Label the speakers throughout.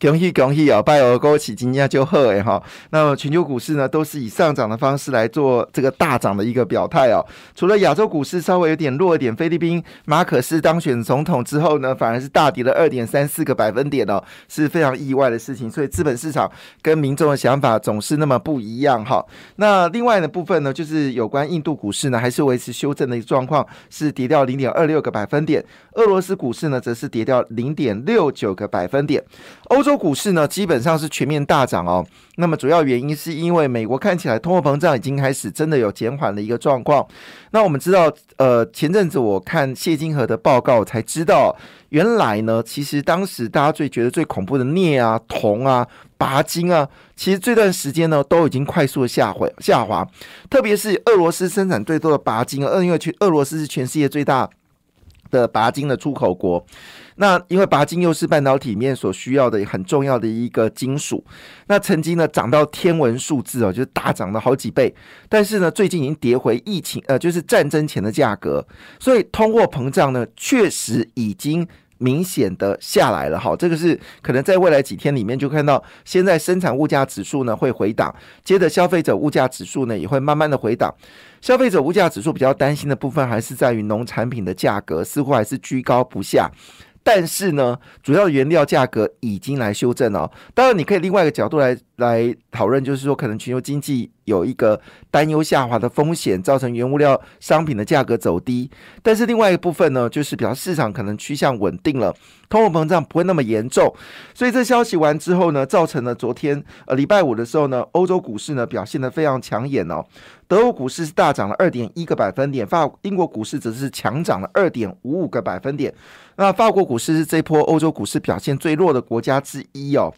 Speaker 1: 恭喜恭喜啊！拜尔勾起今天就贺哎哈。那么全球股市呢，都是以上涨的方式来做这个大涨的一个表态哦。除了亚洲股市稍微有点弱一点，菲律宾马可斯当选总统之后呢，反而是大跌了二点三四个百。分点哦，是非常意外的事情，所以资本市场跟民众的想法总是那么不一样哈。那另外的部分呢，就是有关印度股市呢，还是维持修正的一个状况，是跌掉零点二六个百分点。俄罗斯股市呢，则是跌掉零点六九个百分点。欧洲股市呢，基本上是全面大涨哦。那么主要原因是因为美国看起来通货膨胀已经开始真的有减缓的一个状况。那我们知道，呃，前阵子我看谢金河的报告才知道。原来呢，其实当时大家最觉得最恐怖的镍啊、铜啊、钯金啊，其实这段时间呢都已经快速的下回下滑。特别是俄罗斯生产最多的钯金，因为全俄罗斯是全世界最大的拔金的出口国。那因为拔金又是半导体面所需要的很重要的一个金属。那曾经呢涨到天文数字哦，就是大涨了好几倍。但是呢，最近已经跌回疫情呃，就是战争前的价格。所以通货膨胀呢，确实已经。明显的下来了，哈，这个是可能在未来几天里面就看到，现在生产物价指数呢会回档，接着消费者物价指数呢也会慢慢的回档。消费者物价指数比较担心的部分还是在于农产品的价格似乎还是居高不下。但是呢，主要原料价格已经来修正了。当然，你可以另外一个角度来来讨论，就是说可能全球经济有一个担忧下滑的风险，造成原物料商品的价格走低。但是另外一个部分呢，就是比较市场可能趋向稳定了，通货膨胀不会那么严重。所以这消息完之后呢，造成了昨天呃礼拜五的时候呢，欧洲股市呢表现的非常抢眼哦。德国股市是大涨了二点一个百分点，法英国股市则是强涨了二点五五个百分点。那法国股市是这波欧洲股市表现最弱的国家之一哦。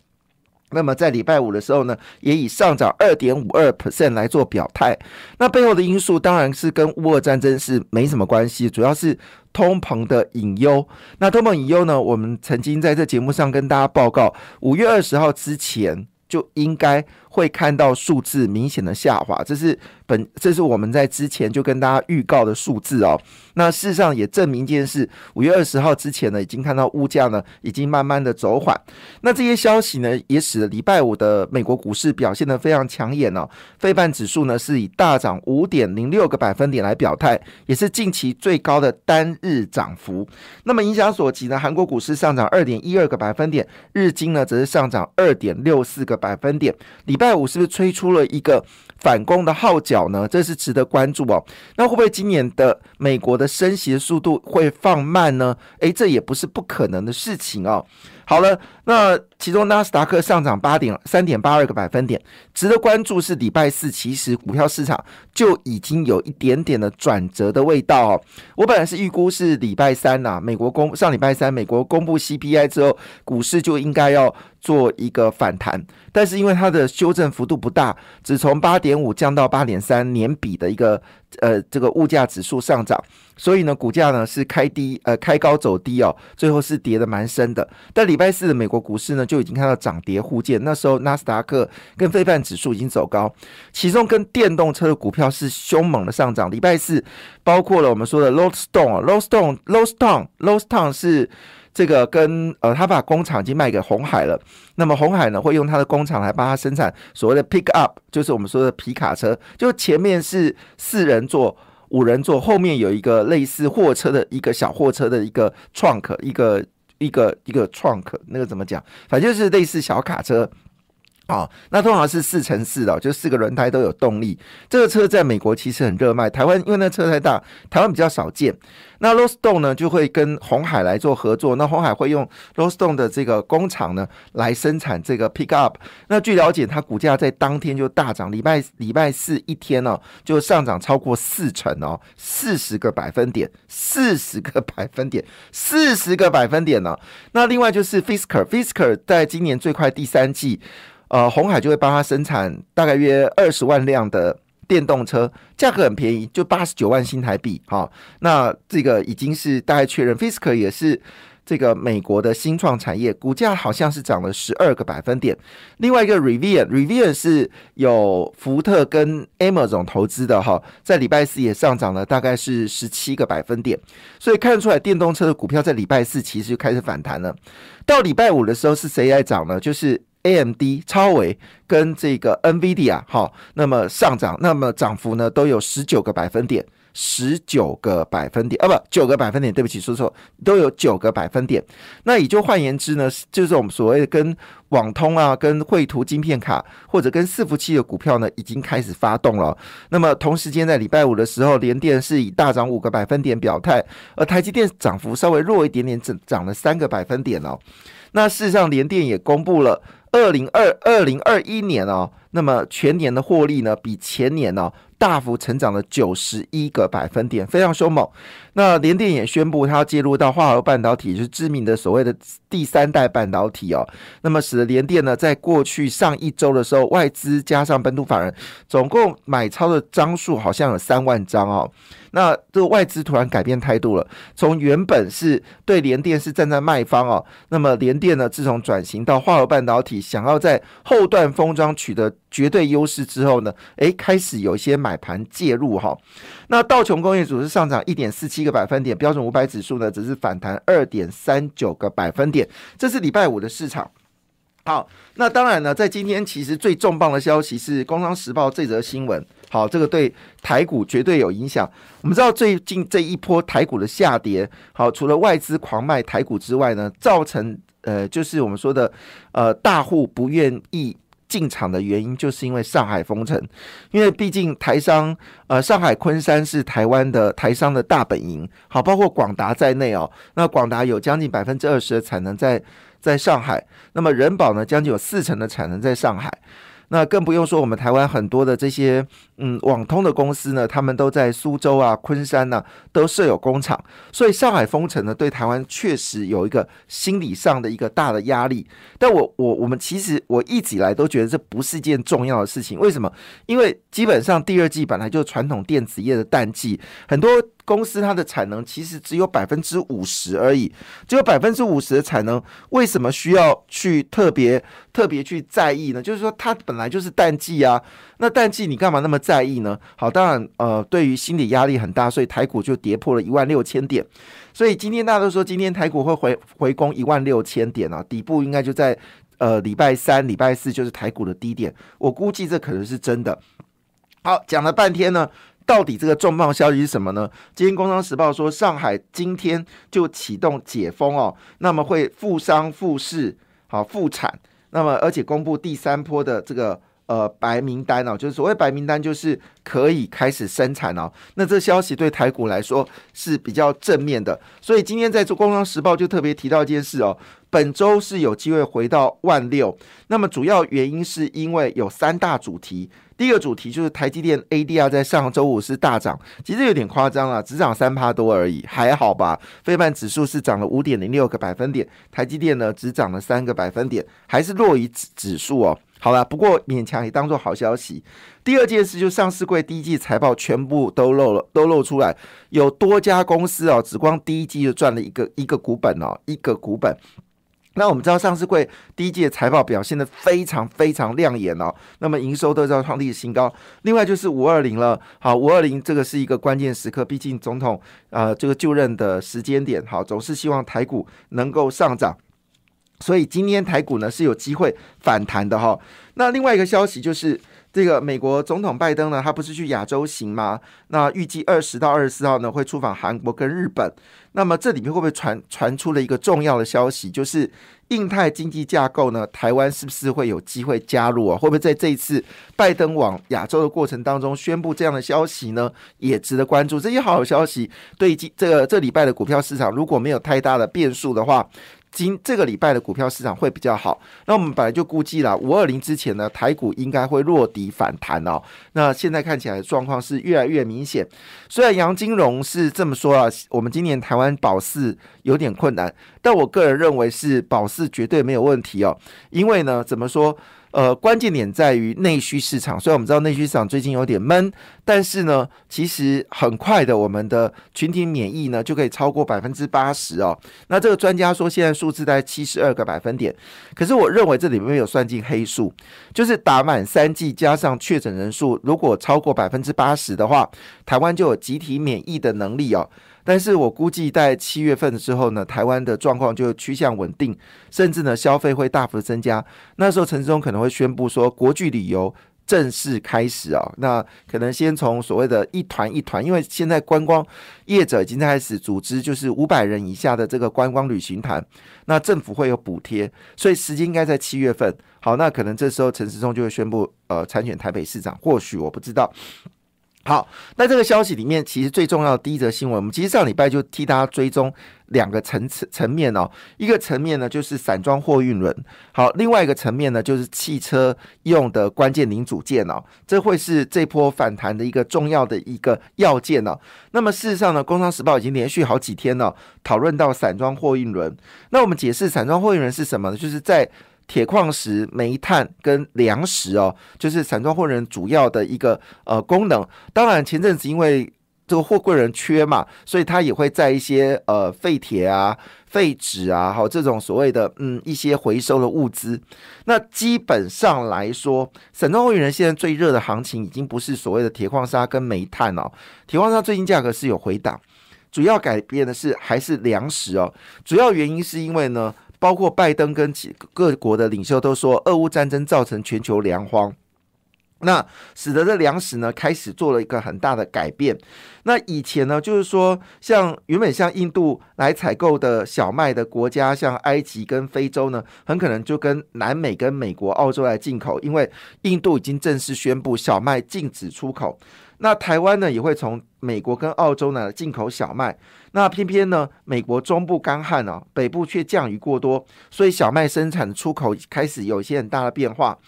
Speaker 1: 那么在礼拜五的时候呢，也以上涨二点五二 percent 来做表态。那背后的因素当然是跟乌俄战争是没什么关系，主要是通膨的隐忧。那通膨隐忧呢，我们曾经在这节目上跟大家报告，五月二十号之前就应该。会看到数字明显的下滑，这是本这是我们在之前就跟大家预告的数字哦。那事实上也证明一件事，五月二十号之前呢，已经看到物价呢已经慢慢的走缓。那这些消息呢，也使得礼拜五的美国股市表现的非常抢眼哦。费半指数呢是以大涨五点零六个百分点来表态，也是近期最高的单日涨幅。那么影响所及呢，韩国股市上涨二点一二个百分点，日经呢则是上涨二点六四个百分点。礼拜五是不是吹出了一个反攻的号角呢？这是值得关注哦。那会不会今年的美国的升息速度会放慢呢？诶，这也不是不可能的事情哦。好了，那其中纳斯达克上涨八点三点八二个百分点，值得关注是礼拜四，其实股票市场就已经有一点点的转折的味道哦。我本来是预估是礼拜三呐，美国公上礼拜三美国公布 CPI 之后，股市就应该要做一个反弹，但是因为它的修正幅度不大，只从八点点五降到八点三，年比的一个呃这个物价指数上涨。所以呢，股价呢是开低，呃，开高走低哦，最后是跌的蛮深的。但礼拜四的美国股市呢，就已经看到涨跌互见。那时候纳斯达克跟非半指数已经走高，其中跟电动车的股票是凶猛的上涨。礼拜四包括了我们说的 l o w s t o n e l o w s t o n e l o w s t o n e l o w s t o n e 是这个跟呃，他把工厂已经卖给红海了。那么红海呢，会用他的工厂来帮他生产所谓的 pick up，就是我们说的皮卡车，就前面是四人座。五人座后面有一个类似货车的一个小货车的一个 trunk，一个一个一个 trunk，那个怎么讲？反正就是类似小卡车。啊，那通常是四乘四的，就四个轮胎都有动力。这个车在美国其实很热卖，台湾因为那车太大，台湾比较少见。那 r o s t o n e 呢就会跟红海来做合作，那红海会用 r o s t o n e 的这个工厂呢来生产这个 Pick Up。那据了解，它股价在当天就大涨，礼拜礼拜四一天呢就上涨超过四成哦，四十个百分点，四十个百分点，四十个百分点呢。那另外就是 Fisker，Fisker 在今年最快第三季。呃，红海就会帮他生产大概约二十万辆的电动车，价格很便宜，就八十九万新台币。哈，那这个已经是大概确认，Fisker 也是这个美国的新创产业，股价好像是涨了十二个百分点。另外一个 Rivian，Rivian 是有福特跟 Amazon 投资的哈，在礼拜四也上涨了，大概是十七个百分点。所以看出来，电动车的股票在礼拜四其实就开始反弹了。到礼拜五的时候是谁来涨呢？就是 AMD、超维跟这个 NVIDIA 哈，那么上涨，那么涨幅呢都有十九个百分点。十九个百分点啊，不，九个百分点，对不起，说错，都有九个百分点。那也就换言之呢，就是我们所谓的跟网通啊、跟绘图晶片卡或者跟伺服器的股票呢，已经开始发动了。那么同时间在礼拜五的时候，联电是以大涨五个百分点表态，而台积电涨幅稍微弱一点点，涨涨了三个百分点哦。那事实上，联电也公布了二零二二零二一年哦，那么全年的获利呢，比前年呢。大幅成长了九十一个百分点，非常凶猛。那联电也宣布，它要介入到化合半导体，就是知名的所谓的第三代半导体哦。那么使得联电呢，在过去上一周的时候，外资加上本土法人，总共买超的张数好像有三万张哦。那这个外资突然改变态度了，从原本是对联电是站在卖方哦，那么联电呢，自从转型到化合半导体，想要在后段封装取得绝对优势之后呢，诶，开始有一些买盘介入哈。那道琼工业指数上涨一点四七个百分点，标准五百指数呢只是反弹二点三九个百分点，这是礼拜五的市场。好，那当然呢，在今天其实最重磅的消息是《工商时报》这则新闻。好，这个对台股绝对有影响。我们知道最近这一波台股的下跌，好，除了外资狂卖台股之外呢，造成呃，就是我们说的呃，大户不愿意进场的原因，就是因为上海封城。因为毕竟台商呃，上海昆山是台湾的台商的大本营，好，包括广达在内哦。那广达有将近百分之二十的产能在。在上海，那么人保呢，将近有四成的产能在上海。那更不用说我们台湾很多的这些嗯网通的公司呢，他们都在苏州啊、昆山呢都设有工厂，所以上海封城呢，对台湾确实有一个心理上的一个大的压力。但我我我们其实我一直以来都觉得这不是一件重要的事情，为什么？因为基本上第二季本来就传统电子业的淡季，很多。公司它的产能其实只有百分之五十而已，只有百分之五十的产能，为什么需要去特别特别去在意呢？就是说它本来就是淡季啊，那淡季你干嘛那么在意呢？好，当然呃，对于心理压力很大，所以台股就跌破了一万六千点，所以今天大家都说今天台股会回回攻一万六千点啊，底部应该就在呃礼拜三、礼拜四就是台股的低点，我估计这可能是真的。好，讲了半天呢。到底这个重磅消息是什么呢？今天《工商时报》说，上海今天就启动解封哦，那么会复商复市，好复产，那么而且公布第三波的这个呃白名单哦，就是所谓白名单，就是可以开始生产哦。那这消息对台股来说是比较正面的，所以今天在做《工商时报》就特别提到一件事哦，本周是有机会回到万六，那么主要原因是因为有三大主题。第一个主题就是台积电 ADR 在上周五是大涨，其实有点夸张了，只涨三趴多而已，还好吧？非半指数是涨了五点零六个百分点，台积电呢只涨了三个百分点，还是弱于指指数哦。好了，不过勉强也当做好消息。第二件事就上市柜第一季财报全部都漏了，都露出来，有多家公司哦，只光第一季就赚了一个一个股本哦，一个股本。那我们知道上市会第一季的财报表现的非常非常亮眼哦，那么营收都在创历史新高。另外就是五二零了，好，五二零这个是一个关键时刻，毕竟总统呃这个就任的时间点，好，总是希望台股能够上涨，所以今天台股呢是有机会反弹的哈。那另外一个消息就是。这个美国总统拜登呢，他不是去亚洲行吗？那预计二十到二十四号呢会出访韩国跟日本。那么这里面会不会传传出了一个重要的消息，就是印太经济架构呢？台湾是不是会有机会加入啊？会不会在这一次拜登往亚洲的过程当中宣布这样的消息呢？也值得关注。这些好消息对今这个这礼拜的股票市场如果没有太大的变数的话。今这个礼拜的股票市场会比较好，那我们本来就估计了五二零之前呢，台股应该会落底反弹哦。那现在看起来状况是越来越明显。虽然杨金荣是这么说啊，我们今年台湾保四有点困难，但我个人认为是保四绝对没有问题哦。因为呢，怎么说？呃，关键点在于内需市场。虽然我们知道内需市场最近有点闷，但是呢，其实很快的，我们的群体免疫呢就可以超过百分之八十哦。那这个专家说，现在数字在七十二个百分点。可是我认为这里面有算进黑数，就是打满三剂加上确诊人数，如果超过百分之八十的话，台湾就有集体免疫的能力哦。但是我估计在七月份的时候呢，台湾的状况就趋向稳定，甚至呢消费会大幅的增加。那时候陈志忠可能会宣布说，国际旅游正式开始啊。那可能先从所谓的一团一团，因为现在观光业者已经开始组织，就是五百人以下的这个观光旅行团，那政府会有补贴，所以时间应该在七月份。好，那可能这时候陈时中就会宣布呃参选台北市长，或许我不知道。好，那这个消息里面，其实最重要的第一则新闻，我们其实上礼拜就替大家追踪两个层次层面哦。一个层面呢，就是散装货运轮；好，另外一个层面呢，就是汽车用的关键零组件哦。这会是这波反弹的一个重要的一个要件哦。那么事实上呢，《工商时报》已经连续好几天呢，讨论到散装货运轮。那我们解释散装货运轮是什么呢？就是在铁矿石、煤炭跟粮食哦，就是散装货人主要的一个呃功能。当然，前阵子因为这个货柜人缺嘛，所以他也会在一些呃废铁啊、废纸啊，好这种所谓的嗯一些回收的物资。那基本上来说，散装货运人现在最热的行情已经不是所谓的铁矿砂跟煤炭哦，铁矿砂最近价格是有回档，主要改变的是还是粮食哦，主要原因是因为呢。包括拜登跟几各国的领袖都说，俄乌战争造成全球粮荒，那使得这粮食呢开始做了一个很大的改变。那以前呢，就是说像原本像印度来采购的小麦的国家，像埃及跟非洲呢，很可能就跟南美跟美国、澳洲来进口，因为印度已经正式宣布小麦禁止出口。那台湾呢，也会从美国跟澳洲呢进口小麦。那偏偏呢，美国中部干旱哦，北部却降雨过多，所以小麦生产出口开始有一些很大的变化。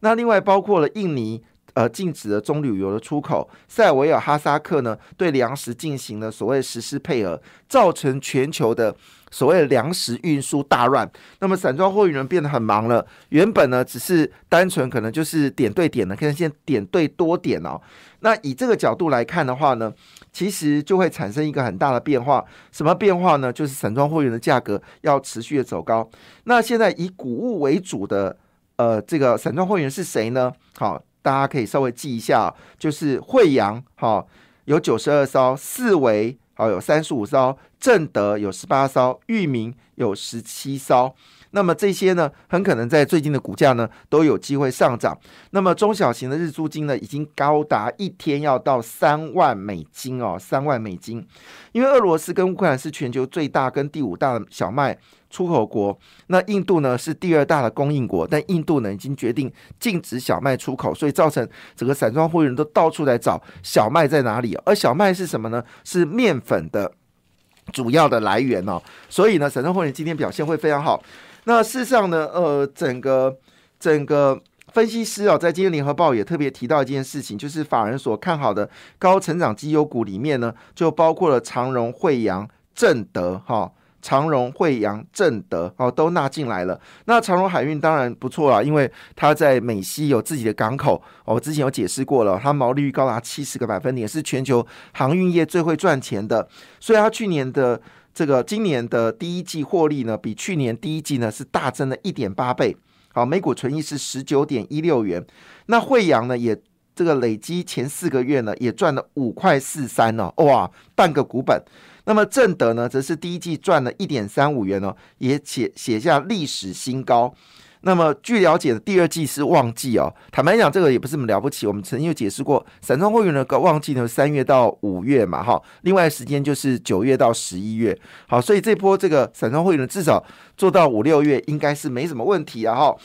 Speaker 1: 那另外包括了印尼呃禁止了棕榈油的出口，塞尔维亚、哈萨克呢对粮食进行了所谓实施配合，造成全球的。所谓粮食运输大乱，那么散装货运人变得很忙了。原本呢，只是单纯可能就是点对点的，可能现在点对多点哦。那以这个角度来看的话呢，其实就会产生一个很大的变化。什么变化呢？就是散装货运的价格要持续的走高。那现在以谷物为主的呃这个散装会员是谁呢？好，大家可以稍微记一下，就是惠阳，好有九十二艘，四维。好，有三十五艘，正德有十八艘，裕民有十七艘。那么这些呢，很可能在最近的股价呢都有机会上涨。那么中小型的日租金呢，已经高达一天要到三万美金哦，三万美金。因为俄罗斯跟乌克兰是全球最大跟第五大的小麦。出口国，那印度呢是第二大的供应国，但印度呢已经决定禁止小麦出口，所以造成整个散装货运都到处来找小麦在哪里。而小麦是什么呢？是面粉的主要的来源哦。所以呢，散装货运今天表现会非常好。那事实上呢，呃，整个整个分析师啊，在今天联合报也特别提到一件事情，就是法人所看好的高成长绩优股里面呢，就包括了长荣、惠阳、正德哈。长荣、惠阳、正德哦，都纳进来了。那长荣海运当然不错啊，因为它在美西有自己的港口。我之前有解释过了，它毛利率高达七十个百分点，是全球航运业最会赚钱的。所以它去年的这个今年的第一季获利呢，比去年第一季呢是大增了一点八倍。好，每股纯益是十九点一六元。那惠阳呢，也这个累积前四个月呢，也赚了五块四三哦，哇，半个股本。那么正德呢，则是第一季赚了一点三五元哦，也写写下历史新高。那么据了解的第二季是旺季哦。坦白讲，这个也不是什么了不起。我们曾经有解释过，散装货运的个旺季呢，三月到五月嘛，哈。另外时间就是九月到十一月。好，所以这波这个散装货运呢，至少做到五六月，应该是没什么问题啊，哈。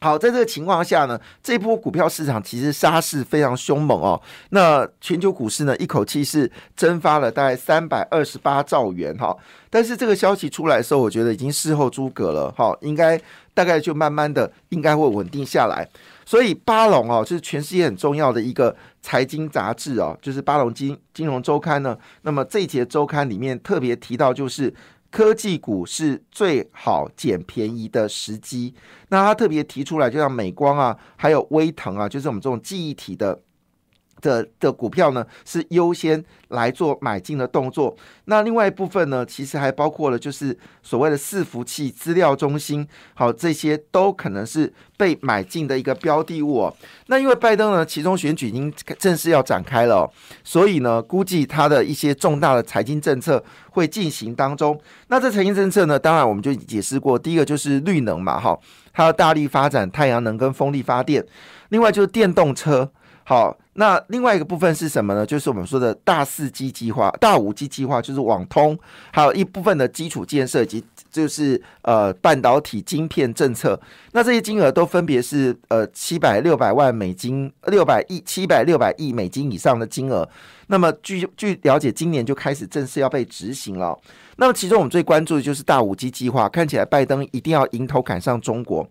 Speaker 1: 好，在这个情况下呢，这波股票市场其实杀势非常凶猛哦。那全球股市呢，一口气是蒸发了大概三百二十八兆元哈。但是这个消息出来的时候，我觉得已经事后诸葛了哈，应该大概就慢慢的应该会稳定下来。所以巴龙哦，就是全世界很重要的一个财经杂志哦，就是巴龙金金融周刊呢。那么这一节周刊里面特别提到，就是科技股是最好捡便宜的时机。那他特别提出来，就像美光啊，还有微腾啊，就是我们这种记忆体的。的的股票呢，是优先来做买进的动作。那另外一部分呢，其实还包括了就是所谓的伺服器、资料中心，好，这些都可能是被买进的一个标的物。哦。那因为拜登呢，其中选举已经正式要展开了，所以呢，估计他的一些重大的财经政策会进行当中。那这财经政策呢，当然我们就解释过，第一个就是绿能嘛，哈，它要大力发展太阳能跟风力发电，另外就是电动车。好，那另外一个部分是什么呢？就是我们说的大四 G 计划、大五 G 计划，就是网通，还有一部分的基础建设及就是呃半导体晶片政策。那这些金额都分别是呃七百六百万美金、六百亿、七百六百亿美金以上的金额。那么据据了解，今年就开始正式要被执行了。那么其中我们最关注的就是大五 G 计划，看起来拜登一定要迎头赶上中国。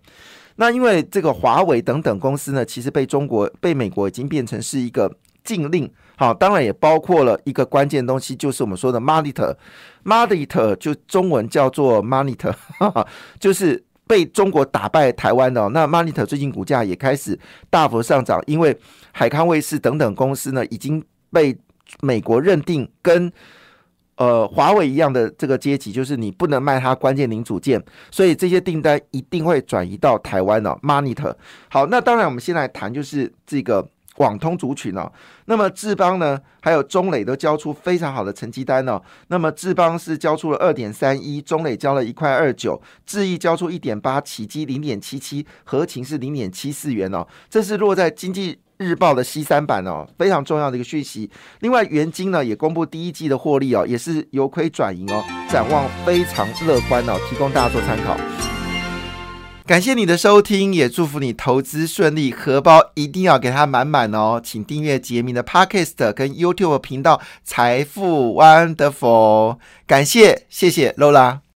Speaker 1: 那因为这个华为等等公司呢，其实被中国、被美国已经变成是一个禁令，好，当然也包括了一个关键东西，就是我们说的 monitor，monitor 就中文叫做 monitor，就是被中国打败台湾的。那 monitor 最近股价也开始大幅上涨，因为海康卫视等等公司呢，已经被美国认定跟。呃，华为一样的这个阶级，就是你不能卖它关键零组件，所以这些订单一定会转移到台湾哦。Monitor，好，那当然我们先来谈就是这个网通族群哦。那么智邦呢，还有中磊都交出非常好的成绩单哦。那么智邦是交出了二点三一，中磊交了一块二九，智毅交出一点八，起基零点七七，合情是零点七四元哦。这是落在经济。日报的 C 三版哦，非常重要的一个讯息。另外，元金呢也公布第一季的获利哦，也是由亏转盈哦，展望非常乐观哦，提供大家做参考。感谢你的收听，也祝福你投资顺利，荷包一定要给它满满哦。请订阅杰明的 Podcast 跟 YouTube 频道财富 Wonderful，感谢，谢谢 Lola。